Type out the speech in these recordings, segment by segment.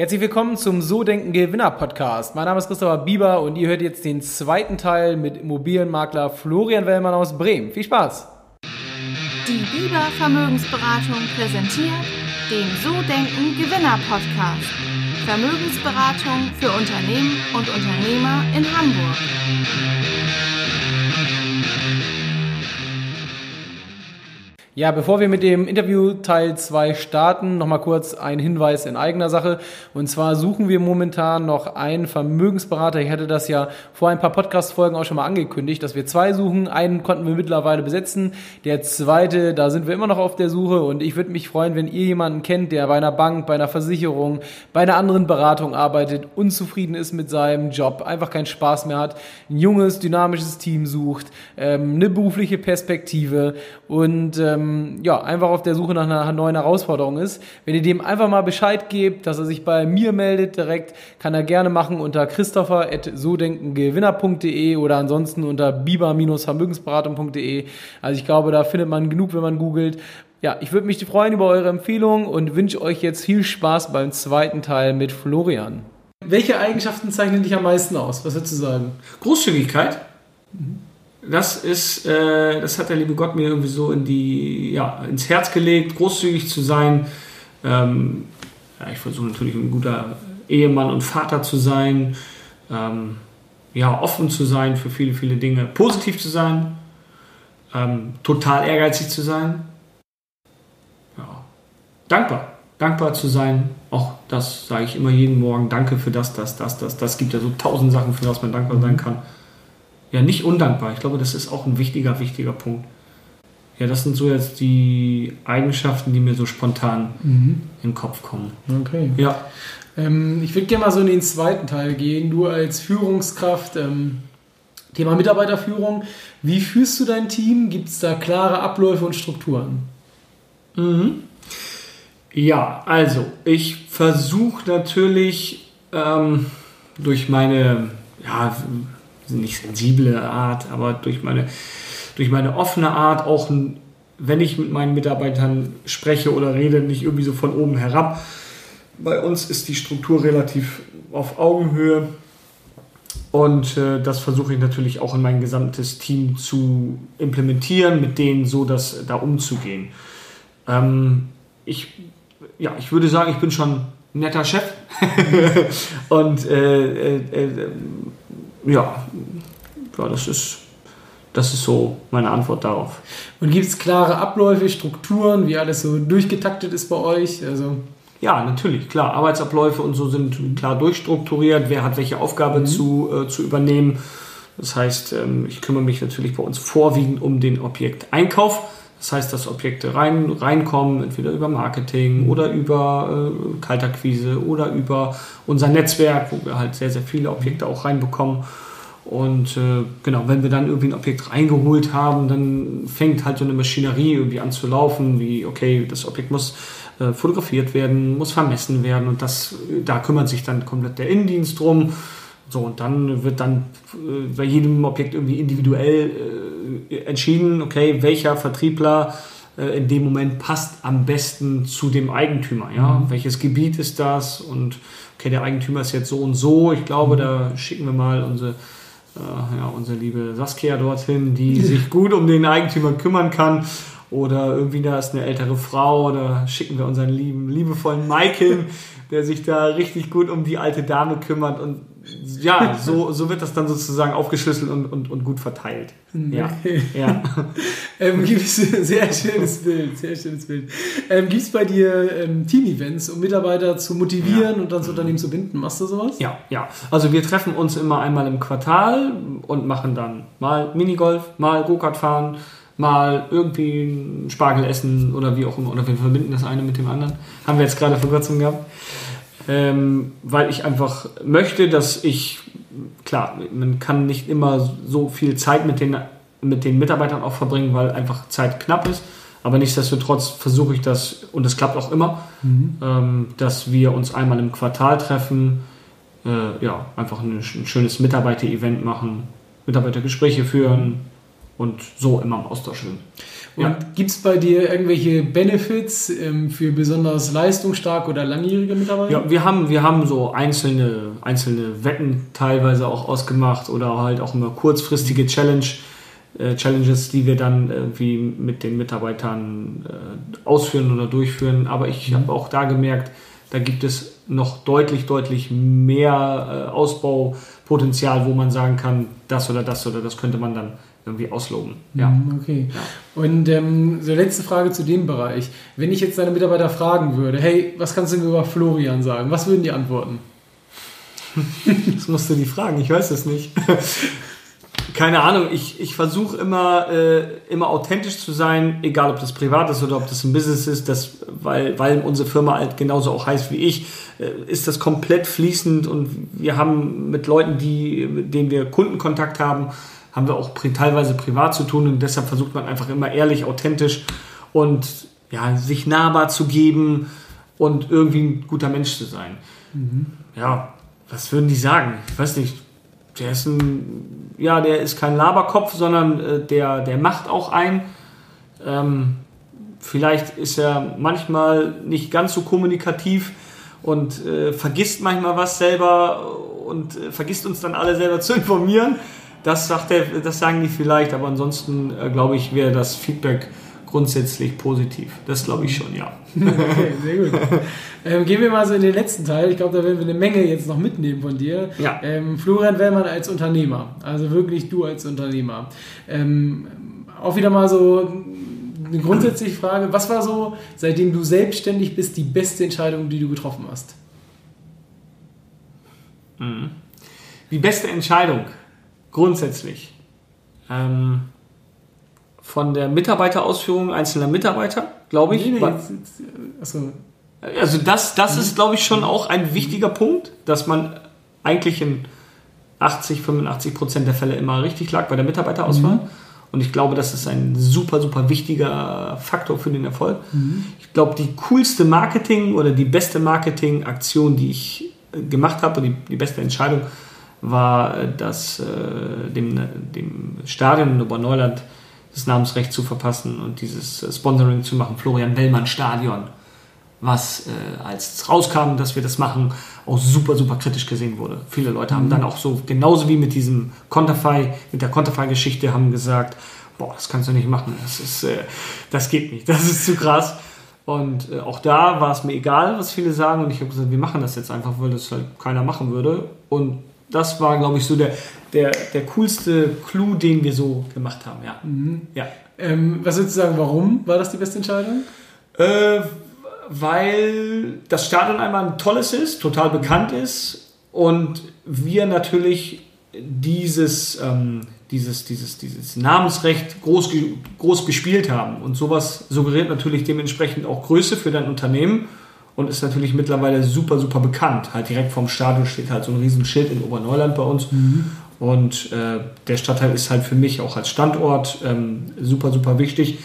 Herzlich willkommen zum So Denken Gewinner Podcast. Mein Name ist Christopher Bieber und ihr hört jetzt den zweiten Teil mit Immobilienmakler Florian Wellmann aus Bremen. Viel Spaß! Die Bieber Vermögensberatung präsentiert den So Denken Gewinner Podcast. Vermögensberatung für Unternehmen und Unternehmer in Hamburg. Ja, bevor wir mit dem Interview Teil 2 starten, nochmal kurz ein Hinweis in eigener Sache. Und zwar suchen wir momentan noch einen Vermögensberater. Ich hatte das ja vor ein paar Podcast-Folgen auch schon mal angekündigt, dass wir zwei suchen. Einen konnten wir mittlerweile besetzen. Der zweite, da sind wir immer noch auf der Suche. Und ich würde mich freuen, wenn ihr jemanden kennt, der bei einer Bank, bei einer Versicherung, bei einer anderen Beratung arbeitet, unzufrieden ist mit seinem Job, einfach keinen Spaß mehr hat, ein junges, dynamisches Team sucht, ähm, eine berufliche Perspektive und ähm, ähm, ja, einfach auf der Suche nach einer neuen Herausforderung ist. Wenn ihr dem einfach mal Bescheid gebt, dass er sich bei mir meldet direkt, kann er gerne machen unter christopher.sodenkengewinner.de oder ansonsten unter biber-vermögensberatung.de. Also ich glaube, da findet man genug, wenn man googelt. Ja, ich würde mich freuen über eure Empfehlung und wünsche euch jetzt viel Spaß beim zweiten Teil mit Florian. Welche Eigenschaften zeichnen dich am meisten aus? Was würdest du sagen? Großzügigkeit. Mhm das ist, äh, das hat der liebe Gott mir irgendwie so in die, ja, ins Herz gelegt, großzügig zu sein. Ähm, ja, ich versuche natürlich ein guter Ehemann und Vater zu sein, ähm, ja, offen zu sein für viele, viele Dinge, positiv zu sein, ähm, total ehrgeizig zu sein, ja, dankbar, dankbar zu sein. Auch das sage ich immer jeden Morgen. Danke für das, das, das, das. Das gibt ja so tausend Sachen, für was man dankbar sein kann ja, nicht undankbar. Ich glaube, das ist auch ein wichtiger, wichtiger Punkt. Ja, das sind so jetzt die Eigenschaften, die mir so spontan mhm. in den Kopf kommen. Okay. Ja. Ähm, ich würde gerne mal so in den zweiten Teil gehen. Du als Führungskraft, ähm, Thema Mitarbeiterführung. Wie führst du dein Team? Gibt es da klare Abläufe und Strukturen? Mhm. Ja, also ich versuche natürlich ähm, durch meine ja, nicht sensible Art, aber durch meine, durch meine offene Art, auch wenn ich mit meinen Mitarbeitern spreche oder rede, nicht irgendwie so von oben herab. Bei uns ist die Struktur relativ auf Augenhöhe und äh, das versuche ich natürlich auch in mein gesamtes Team zu implementieren, mit denen so das da umzugehen. Ähm, ich, ja, ich würde sagen, ich bin schon netter Chef und äh, äh, äh ja, ja, das ist, das ist so meine Antwort darauf. Und gibt es klare Abläufe, Strukturen, wie alles so durchgetaktet ist bei euch? Also ja, natürlich, klar. Arbeitsabläufe und so sind klar durchstrukturiert. Wer hat welche Aufgabe mhm. zu, äh, zu übernehmen? Das heißt, ähm, ich kümmere mich natürlich bei uns vorwiegend um den Objekteinkauf. Das heißt, dass Objekte rein, reinkommen, entweder über Marketing oder über äh, Kaltakquise oder über unser Netzwerk, wo wir halt sehr, sehr viele Objekte auch reinbekommen. Und äh, genau, wenn wir dann irgendwie ein Objekt reingeholt haben, dann fängt halt so eine Maschinerie irgendwie an zu laufen, wie, okay, das Objekt muss äh, fotografiert werden, muss vermessen werden und das, da kümmert sich dann komplett der Innendienst drum. So, und dann wird dann äh, bei jedem Objekt irgendwie individuell äh, entschieden, okay, welcher Vertriebler äh, in dem Moment passt am besten zu dem Eigentümer. Ja? Mhm. Welches Gebiet ist das? Und okay, der Eigentümer ist jetzt so und so. Ich glaube, da schicken wir mal unsere äh, ja, unsere liebe Saskia dorthin, die sich gut um den Eigentümer kümmern kann. Oder irgendwie da ist eine ältere Frau, oder schicken wir unseren lieben, liebevollen Mike hin, der sich da richtig gut um die alte Dame kümmert und ja, so, so wird das dann sozusagen aufgeschlüsselt und, und, und gut verteilt. Ja. Okay. ja. ähm, sehr schönes Bild, sehr schönes Bild. Ähm, Gibt es bei dir ähm, Team-Events, um Mitarbeiter zu motivieren ja. und das Unternehmen zu binden? Machst du sowas? Ja, ja. Also wir treffen uns immer einmal im Quartal und machen dann mal Minigolf, mal Go-Kart fahren, mal irgendwie ein Spargel essen oder wie auch immer. Oder wir verbinden das eine mit dem anderen. Haben wir jetzt gerade vor kurzem gehabt ähm, weil ich einfach möchte, dass ich, klar, man kann nicht immer so viel Zeit mit den, mit den Mitarbeitern auch verbringen, weil einfach Zeit knapp ist. Aber nichtsdestotrotz versuche ich das, und das klappt auch immer, mhm. ähm, dass wir uns einmal im Quartal treffen, äh, ja, einfach ein, ein schönes Mitarbeiter-Event machen, Mitarbeitergespräche führen und so immer im Austausch sind. Und ja. gibt es bei dir irgendwelche Benefits ähm, für besonders leistungsstarke oder langjährige Mitarbeiter? Ja, wir haben, wir haben so einzelne, einzelne Wetten teilweise auch ausgemacht oder halt auch immer kurzfristige Challenge, äh, Challenges, die wir dann irgendwie mit den Mitarbeitern äh, ausführen oder durchführen. Aber ich mhm. habe auch da gemerkt, da gibt es noch deutlich, deutlich mehr äh, Ausbaupotenzial, wo man sagen kann, das oder das oder das könnte man dann irgendwie ausloben. Ja. Mhm, okay. Ja. Und ähm, so letzte Frage zu dem Bereich. Wenn ich jetzt deine Mitarbeiter fragen würde, hey, was kannst du mir über Florian sagen? Was würden die antworten? das musst du die fragen, ich weiß es nicht. Keine Ahnung, ich, ich versuche immer, äh, immer authentisch zu sein, egal ob das privat ist oder ob das ein Business ist, das, weil, weil unsere Firma halt genauso auch heißt wie ich, äh, ist das komplett fließend und wir haben mit Leuten, die, mit denen wir Kundenkontakt haben, haben wir auch teilweise privat zu tun und deshalb versucht man einfach immer ehrlich, authentisch und ja, sich nahbar zu geben und irgendwie ein guter Mensch zu sein. Mhm. Ja, was würden die sagen? Ich weiß nicht. Der ist ein, ja, der ist kein Laberkopf, sondern äh, der, der macht auch ein. Ähm, vielleicht ist er manchmal nicht ganz so kommunikativ und äh, vergisst manchmal was selber und äh, vergisst uns dann alle selber zu informieren. Das, sagt er, das sagen die vielleicht, aber ansonsten äh, glaube ich, wäre das Feedback grundsätzlich positiv. Das glaube ich schon, ja. okay, sehr gut. Ähm, gehen wir mal so in den letzten Teil. Ich glaube, da werden wir eine Menge jetzt noch mitnehmen von dir. Ja. Ähm, Florian Wellmann als Unternehmer, also wirklich du als Unternehmer. Ähm, auch wieder mal so eine grundsätzliche Frage. Was war so, seitdem du selbstständig bist, die beste Entscheidung, die du getroffen hast? Mhm. Die beste Entscheidung? Grundsätzlich ähm, von der Mitarbeiterausführung einzelner Mitarbeiter, glaube ich. Nee, nee, jetzt, jetzt, achso. Also das, das ist, glaube ich, schon auch ein wichtiger Punkt, dass man eigentlich in 80, 85 Prozent der Fälle immer richtig lag bei der Mitarbeiterauswahl. Mhm. Und ich glaube, das ist ein super, super wichtiger Faktor für den Erfolg. Mhm. Ich glaube, die coolste Marketing oder die beste Marketingaktion, die ich gemacht habe, die, die beste Entscheidung, war, äh, das, äh, dem, dem Stadion in Oberneuland das Namensrecht zu verpassen und dieses äh, Sponsoring zu machen, Florian Bellmann Stadion, was äh, als es rauskam, dass wir das machen, auch super, super kritisch gesehen wurde. Viele Leute haben mhm. dann auch so, genauso wie mit diesem Conterfy, mit der Conterfy-Geschichte, haben gesagt, boah, das kannst du nicht machen, das ist, äh, das geht nicht, das ist zu krass. Und äh, auch da war es mir egal, was viele sagen. Und ich habe gesagt, wir machen das jetzt einfach, weil das halt keiner machen würde. Und das war, glaube ich, so der, der, der coolste Clou, den wir so gemacht haben, ja. Mhm. ja. Ähm, was würdest du sagen, warum war das die beste Entscheidung? Äh, weil das Stadion einmal ein tolles ist, total bekannt ist und wir natürlich dieses, ähm, dieses, dieses, dieses Namensrecht groß, groß gespielt haben. Und sowas suggeriert natürlich dementsprechend auch Größe für dein Unternehmen und ist natürlich mittlerweile super, super bekannt. Halt direkt vorm Stadion steht halt so ein riesen Schild in Oberneuland bei uns. Mhm. Und äh, der Stadtteil ist halt für mich auch als Standort ähm, super, super wichtig.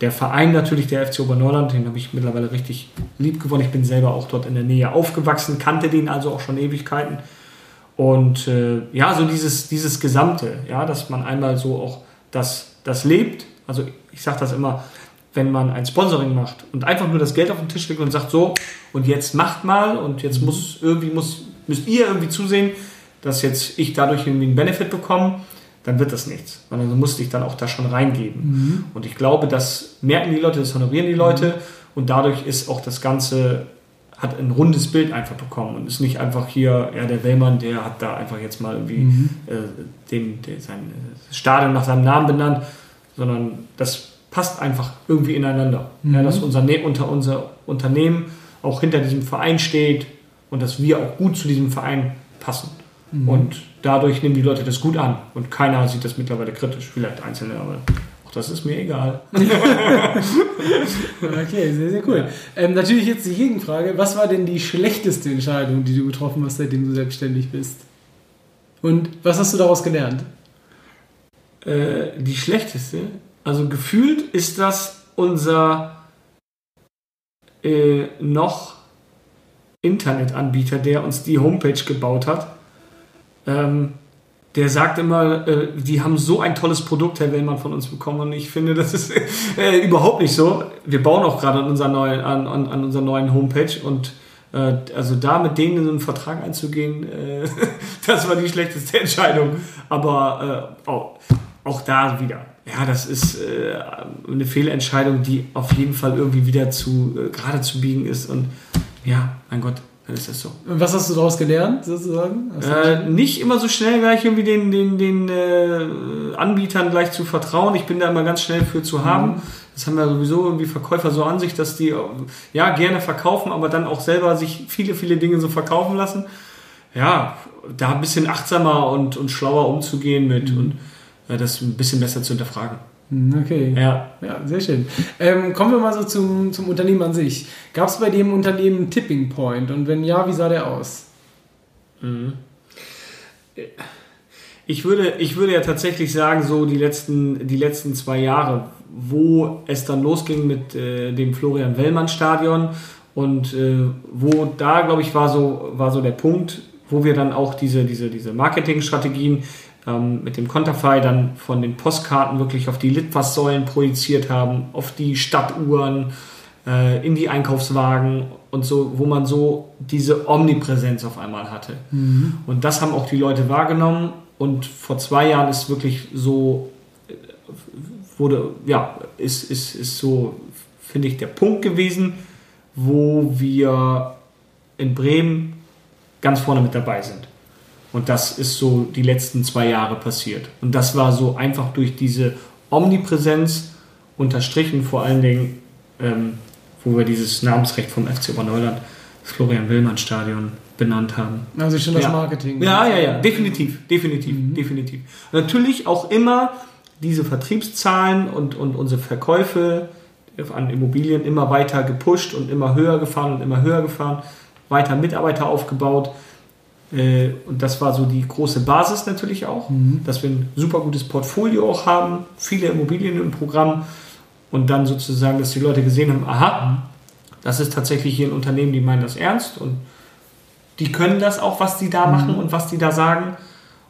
Der Verein natürlich, der FC Oberneuland, den habe ich mittlerweile richtig lieb gewonnen. Ich bin selber auch dort in der Nähe aufgewachsen, kannte den also auch schon Ewigkeiten. Und äh, ja, so dieses, dieses Gesamte, ja, dass man einmal so auch das, das lebt. Also ich sage das immer, wenn man ein Sponsoring macht und einfach nur das Geld auf den Tisch legt und sagt so, und jetzt macht mal und jetzt mhm. muss irgendwie muss, müsst ihr irgendwie zusehen, dass jetzt ich dadurch irgendwie einen Benefit bekomme, dann wird das nichts. Sondern du musst dich dann auch da schon reingeben. Mhm. Und ich glaube, das merken die Leute, das honorieren die Leute mhm. und dadurch ist auch das Ganze hat ein rundes Bild einfach bekommen und ist nicht einfach hier, ja, der Wellmann, der hat da einfach jetzt mal irgendwie mhm. äh, den, den, sein Stadion nach seinem Namen benannt, sondern das passt einfach irgendwie ineinander. Mhm. Ja, dass unser, ne-, unter, unser Unternehmen auch hinter diesem Verein steht und dass wir auch gut zu diesem Verein passen. Mhm. Und dadurch nehmen die Leute das gut an. Und keiner sieht das mittlerweile kritisch. Vielleicht Einzelne, aber auch das ist mir egal. okay, sehr, sehr cool. Ähm, natürlich jetzt die Gegenfrage. Was war denn die schlechteste Entscheidung, die du getroffen hast, seitdem du selbstständig bist? Und was hast du daraus gelernt? Äh, die schlechteste? Also gefühlt ist das unser äh, noch Internetanbieter, der uns die Homepage gebaut hat. Ähm, der sagt immer, äh, die haben so ein tolles Produkt, Herr Wellmann, von uns bekommen. Und ich finde, das ist äh, überhaupt nicht so. Wir bauen auch gerade an unserer neuen, an, an, an unserer neuen Homepage und äh, also da mit denen in einen Vertrag einzugehen, äh, das war die schlechteste Entscheidung. Aber äh, auch, auch da wieder. Ja, das ist äh, eine Fehlentscheidung, die auf jeden Fall irgendwie wieder zu äh, gerade zu biegen ist. Und ja, mein Gott, dann ist das so. Und was hast du daraus gelernt, sozusagen? Äh, nicht immer so schnell gleich irgendwie den, den, den äh, Anbietern gleich zu vertrauen. Ich bin da immer ganz schnell für zu haben. Mhm. Das haben ja sowieso irgendwie Verkäufer so an sich, dass die ja gerne verkaufen, aber dann auch selber sich viele, viele Dinge so verkaufen lassen. Ja, da ein bisschen achtsamer und, und schlauer umzugehen mit mhm. und äh, das ein bisschen besser zu hinterfragen. Mhm, okay. Ja. Ja, sehr schön. Ähm, kommen wir mal so zum, zum Unternehmen an sich. Gab es bei dem Unternehmen einen Tipping Point? Und wenn ja, wie sah der aus? Mhm. Ich würde, ich würde ja tatsächlich sagen, so die letzten, die letzten zwei Jahre, wo es dann losging mit äh, dem Florian Wellmann Stadion und äh, wo da, glaube ich, war so, war so der Punkt, wo wir dann auch diese, diese, diese Marketingstrategien ähm, mit dem Konterfei dann von den Postkarten wirklich auf die Litfaßsäulen projiziert haben, auf die Stadtuhren, äh, in die Einkaufswagen und so, wo man so diese Omnipräsenz auf einmal hatte. Mhm. Und das haben auch die Leute wahrgenommen und vor zwei Jahren ist wirklich so, äh, wurde, ja, ist, ist, ist so, finde ich, der Punkt gewesen, wo wir in Bremen ganz vorne mit dabei sind. Und das ist so die letzten zwei Jahre passiert. Und das war so einfach durch diese Omnipräsenz unterstrichen, vor allen Dingen, ähm, wo wir dieses Namensrecht vom FC Oberneuland, das Florian-Willmann-Stadion, benannt haben. Also schon das ja. Marketing. Ja, ja, ja, definitiv, definitiv, mhm. definitiv. natürlich auch immer diese Vertriebszahlen und, und unsere Verkäufe an Immobilien immer weiter gepusht und immer höher gefahren und immer höher gefahren, weiter Mitarbeiter aufgebaut und das war so die große Basis natürlich auch, mhm. dass wir ein super gutes Portfolio auch haben, viele Immobilien im Programm und dann sozusagen, dass die Leute gesehen haben, aha, das ist tatsächlich hier ein Unternehmen, die meinen das ernst und die können das auch, was die da mhm. machen und was die da sagen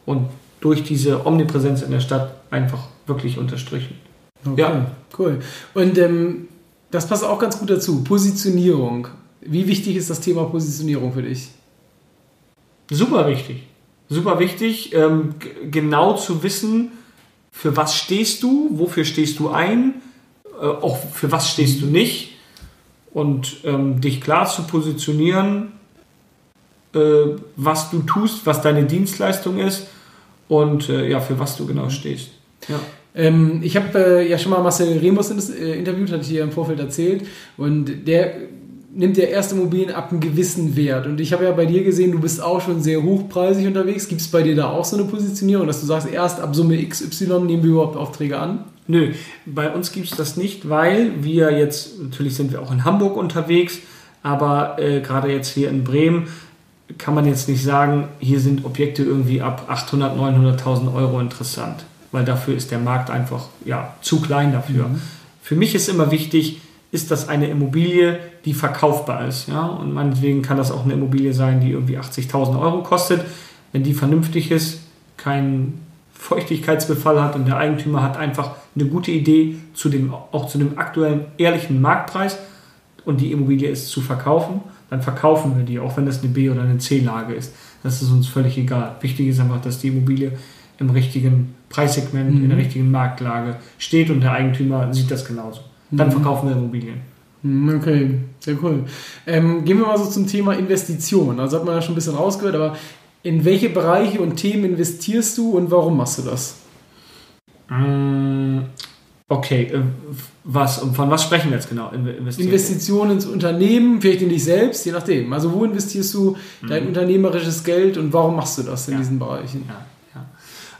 und durch diese Omnipräsenz in der Stadt einfach wirklich unterstrichen. Okay, ja. cool. Und ähm, das passt auch ganz gut dazu. Positionierung. Wie wichtig ist das Thema Positionierung für dich? Super wichtig. Super wichtig, ähm, genau zu wissen, für was stehst du, wofür stehst du ein, äh, auch für was stehst du nicht und ähm, dich klar zu positionieren, äh, was du tust, was deine Dienstleistung ist und äh, ja, für was du genau stehst. Ja. Ähm, ich habe äh, ja schon mal Marcel Remus äh, interviewt, hatte ich hier im Vorfeld erzählt und der nimmt der erste Immobilien ab einem gewissen Wert. Und ich habe ja bei dir gesehen, du bist auch schon sehr hochpreisig unterwegs. Gibt es bei dir da auch so eine Positionierung, dass du sagst, erst ab Summe XY nehmen wir überhaupt Aufträge an? Nö, bei uns gibt es das nicht, weil wir jetzt, natürlich sind wir auch in Hamburg unterwegs, aber äh, gerade jetzt hier in Bremen kann man jetzt nicht sagen, hier sind Objekte irgendwie ab 800.000, 900.000 Euro interessant, weil dafür ist der Markt einfach ja, zu klein dafür. Mhm. Für mich ist immer wichtig, ist das eine Immobilie, die verkaufbar ist. Ja? Und meinetwegen kann das auch eine Immobilie sein, die irgendwie 80.000 Euro kostet. Wenn die vernünftig ist, keinen Feuchtigkeitsbefall hat und der Eigentümer hat einfach eine gute Idee zu dem, auch zu dem aktuellen ehrlichen Marktpreis und die Immobilie ist zu verkaufen, dann verkaufen wir die, auch wenn das eine B- oder eine C-Lage ist. Das ist uns völlig egal. Wichtig ist einfach, dass die Immobilie im richtigen Preissegment, mhm. in der richtigen Marktlage steht und der Eigentümer sieht das genauso. Dann mhm. verkaufen wir Immobilien. Mhm, okay, sehr cool. Ähm, gehen wir mal so zum Thema Investition. Also hat man ja schon ein bisschen rausgehört, aber in welche Bereiche und Themen investierst du und warum machst du das? Mm, okay, äh, was, von was sprechen wir jetzt genau? Investitionen ins Unternehmen, vielleicht in dich selbst, je nachdem. Also wo investierst du dein mhm. unternehmerisches Geld und warum machst du das in ja. diesen Bereichen? Ja.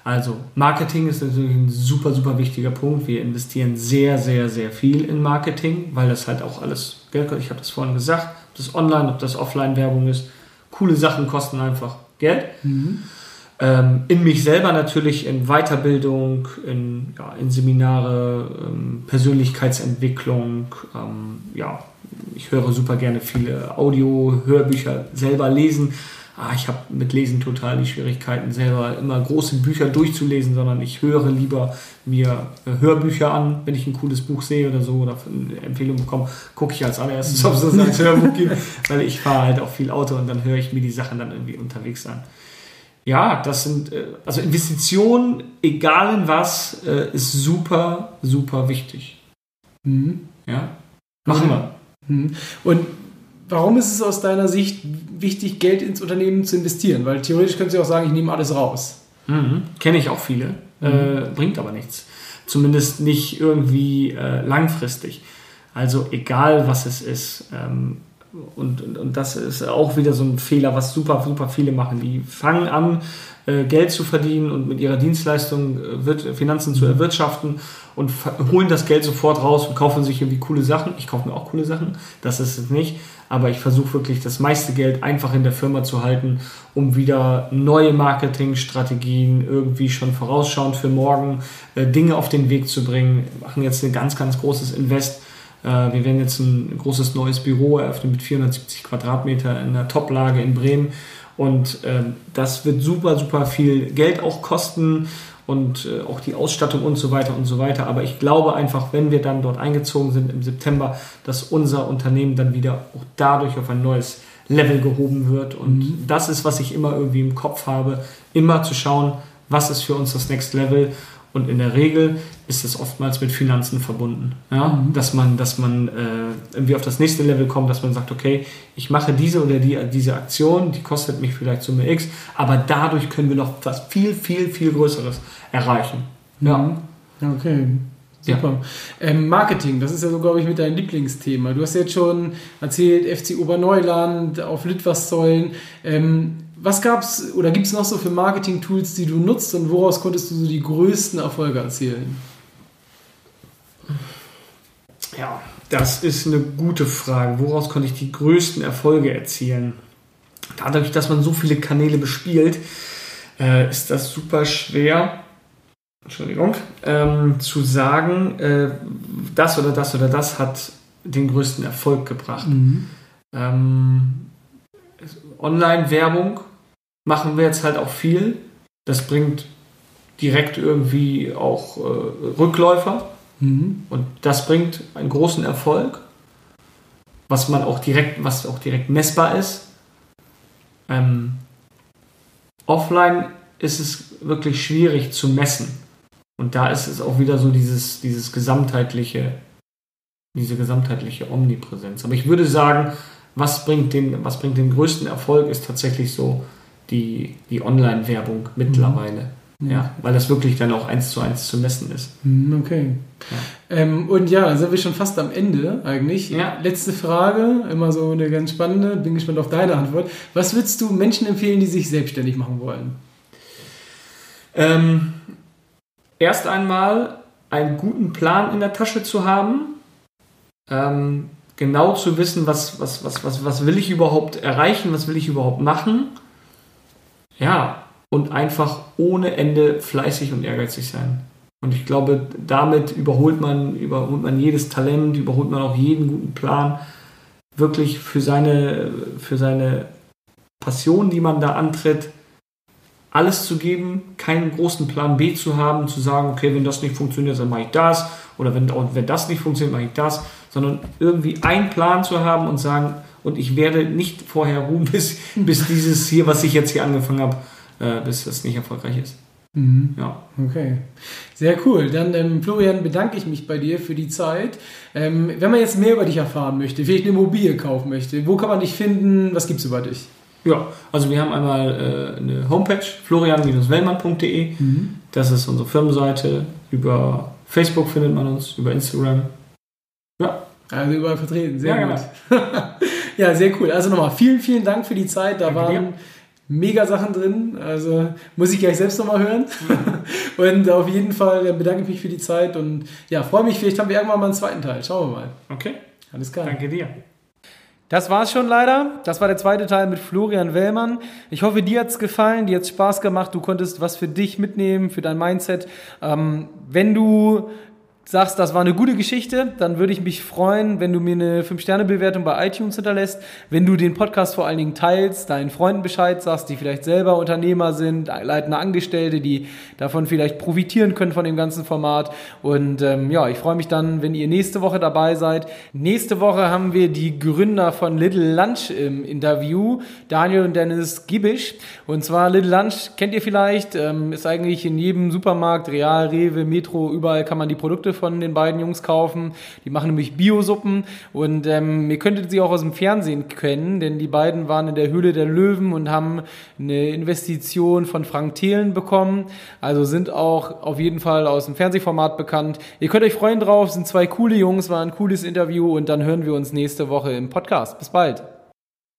Also Marketing ist natürlich ein super, super wichtiger Punkt. Wir investieren sehr, sehr, sehr viel in Marketing, weil das halt auch alles Geld kostet. Ich habe das vorhin gesagt, ob das Online, ob das Offline-Werbung ist. Coole Sachen kosten einfach Geld. Mhm. Ähm, in mich selber natürlich in Weiterbildung, in, ja, in Seminare, ähm, Persönlichkeitsentwicklung. Ähm, ja, ich höre super gerne viele Audio, Hörbücher selber lesen ah, ich habe mit Lesen total die Schwierigkeiten, selber immer große Bücher durchzulesen, sondern ich höre lieber mir äh, Hörbücher an, wenn ich ein cooles Buch sehe oder so oder eine Empfehlung bekomme, gucke ich als allererstes, ob es das als Hörbuch gibt, weil ich fahre halt auch viel Auto und dann höre ich mir die Sachen dann irgendwie unterwegs an. Ja, das sind, äh, also Investitionen, egal in was, äh, ist super, super wichtig. Mhm. Ja, machen wir. Mhm. Und warum ist es aus deiner Sicht wichtig, Geld ins Unternehmen zu investieren? Weil theoretisch könntest du auch sagen, ich nehme alles raus. Mhm. Kenne ich auch viele, äh, bringt aber nichts. Zumindest nicht irgendwie äh, langfristig. Also egal, was es ist. Ähm, und, und, und das ist auch wieder so ein Fehler, was super, super viele machen. Die fangen an, äh, Geld zu verdienen und mit ihrer Dienstleistung äh, wird, Finanzen zu erwirtschaften und holen das Geld sofort raus und kaufen sich irgendwie coole Sachen. Ich kaufe mir auch coole Sachen, das ist es nicht. Aber ich versuche wirklich das meiste Geld einfach in der Firma zu halten, um wieder neue Marketingstrategien irgendwie schon vorausschauend für morgen äh, Dinge auf den Weg zu bringen. Wir machen jetzt ein ganz, ganz großes Invest wir werden jetzt ein großes neues Büro eröffnen mit 470 Quadratmeter in der Toplage in Bremen. Und ähm, das wird super, super viel Geld auch kosten und äh, auch die Ausstattung und so weiter und so weiter. Aber ich glaube einfach, wenn wir dann dort eingezogen sind im September, dass unser Unternehmen dann wieder auch dadurch auf ein neues Level gehoben wird. Und mhm. das ist, was ich immer irgendwie im Kopf habe, immer zu schauen, was ist für uns das Next Level und in der Regel ist es oftmals mit Finanzen verbunden. Ja? Mhm. Dass man, dass man äh, irgendwie auf das nächste Level kommt, dass man sagt, okay, ich mache diese oder die, diese Aktion, die kostet mich vielleicht Summe X, aber dadurch können wir noch was viel, viel, viel Größeres erreichen. Ja. Mhm. Okay. Super. Ja. Ähm, Marketing, das ist ja so, glaube ich, mit deinem Lieblingsthema. Du hast jetzt schon erzählt, FC Oberneuland, auf Litwassäulen. Ähm, was gab es oder gibt es noch so für Marketing-Tools, die du nutzt und woraus konntest du so die größten Erfolge erzielen? Ja, das ist eine gute Frage. Woraus konnte ich die größten Erfolge erzielen? Dadurch, dass man so viele Kanäle bespielt, äh, ist das super schwer, Entschuldigung, ähm, zu sagen, äh, das oder das oder das hat den größten Erfolg gebracht. Mhm. Ähm, Online-Werbung machen wir jetzt halt auch viel. Das bringt direkt irgendwie auch äh, Rückläufer. Mhm. Und das bringt einen großen Erfolg, was man auch direkt, was auch direkt messbar ist. Ähm, offline ist es wirklich schwierig zu messen. Und da ist es auch wieder so dieses, dieses gesamtheitliche, diese gesamtheitliche Omnipräsenz. Aber ich würde sagen, was bringt den, was bringt den größten Erfolg, ist tatsächlich so die, die Online-Werbung mittlerweile. Mhm. Ja, weil das wirklich dann auch eins zu eins zu messen ist. Mhm, okay. Ja. Ähm, und ja, dann sind wir schon fast am Ende eigentlich. Ja. Letzte Frage, immer so eine ganz spannende, bin gespannt auf deine Antwort. Was würdest du Menschen empfehlen, die sich selbstständig machen wollen? Ähm, erst einmal einen guten Plan in der Tasche zu haben. Ähm, genau zu wissen, was, was, was, was, was will ich überhaupt erreichen, was will ich überhaupt machen. Ja, und einfach ohne Ende fleißig und ehrgeizig sein. Und ich glaube, damit überholt man, überholt man jedes Talent, überholt man auch jeden guten Plan. Wirklich für seine, für seine Passion, die man da antritt, alles zu geben, keinen großen Plan B zu haben, zu sagen, okay, wenn das nicht funktioniert, dann mache ich das. Oder wenn, wenn das nicht funktioniert, mache ich das sondern irgendwie einen Plan zu haben und sagen, und ich werde nicht vorher ruhen, bis, bis dieses hier, was ich jetzt hier angefangen habe, äh, bis das nicht erfolgreich ist. Mhm. Ja. Okay. Sehr cool. Dann, ähm, Florian, bedanke ich mich bei dir für die Zeit. Ähm, wenn man jetzt mehr über dich erfahren möchte, vielleicht eine Immobilie kaufen möchte, wo kann man dich finden? Was gibt es über dich? Ja, also wir haben einmal äh, eine Homepage, florian-wellmann.de. Mhm. Das ist unsere Firmenseite. Über Facebook findet man uns, über Instagram. Ja. Also überall vertreten, sehr ja, gut. Genau. ja, sehr cool. Also nochmal vielen, vielen Dank für die Zeit. Da Danke waren dir. mega Sachen drin. Also muss ich gleich selbst nochmal hören. Mhm. und auf jeden Fall bedanke ich mich für die Zeit und ja, freue mich. Vielleicht haben wir irgendwann mal einen zweiten Teil. Schauen wir mal. Okay. Alles klar. Danke dir. Das war's schon leider. Das war der zweite Teil mit Florian Wellmann. Ich hoffe, dir hat's gefallen, dir hat's Spaß gemacht. Du konntest was für dich mitnehmen, für dein Mindset. Ähm, wenn du sagst, das war eine gute Geschichte, dann würde ich mich freuen, wenn du mir eine 5-Sterne-Bewertung bei iTunes hinterlässt, wenn du den Podcast vor allen Dingen teilst, deinen Freunden Bescheid sagst, die vielleicht selber Unternehmer sind, leitende Angestellte, die davon vielleicht profitieren können von dem ganzen Format. Und ähm, ja, ich freue mich dann, wenn ihr nächste Woche dabei seid. Nächste Woche haben wir die Gründer von Little Lunch im Interview, Daniel und Dennis Gibisch. Und zwar Little Lunch kennt ihr vielleicht, ähm, ist eigentlich in jedem Supermarkt, Real, Rewe, Metro, überall kann man die Produkte von den beiden Jungs kaufen. Die machen nämlich Biosuppen und ähm, ihr könntet sie auch aus dem Fernsehen kennen, denn die beiden waren in der Höhle der Löwen und haben eine Investition von Frank Thelen bekommen. Also sind auch auf jeden Fall aus dem Fernsehformat bekannt. Ihr könnt euch freuen drauf, sind zwei coole Jungs, war ein cooles Interview und dann hören wir uns nächste Woche im Podcast. Bis bald.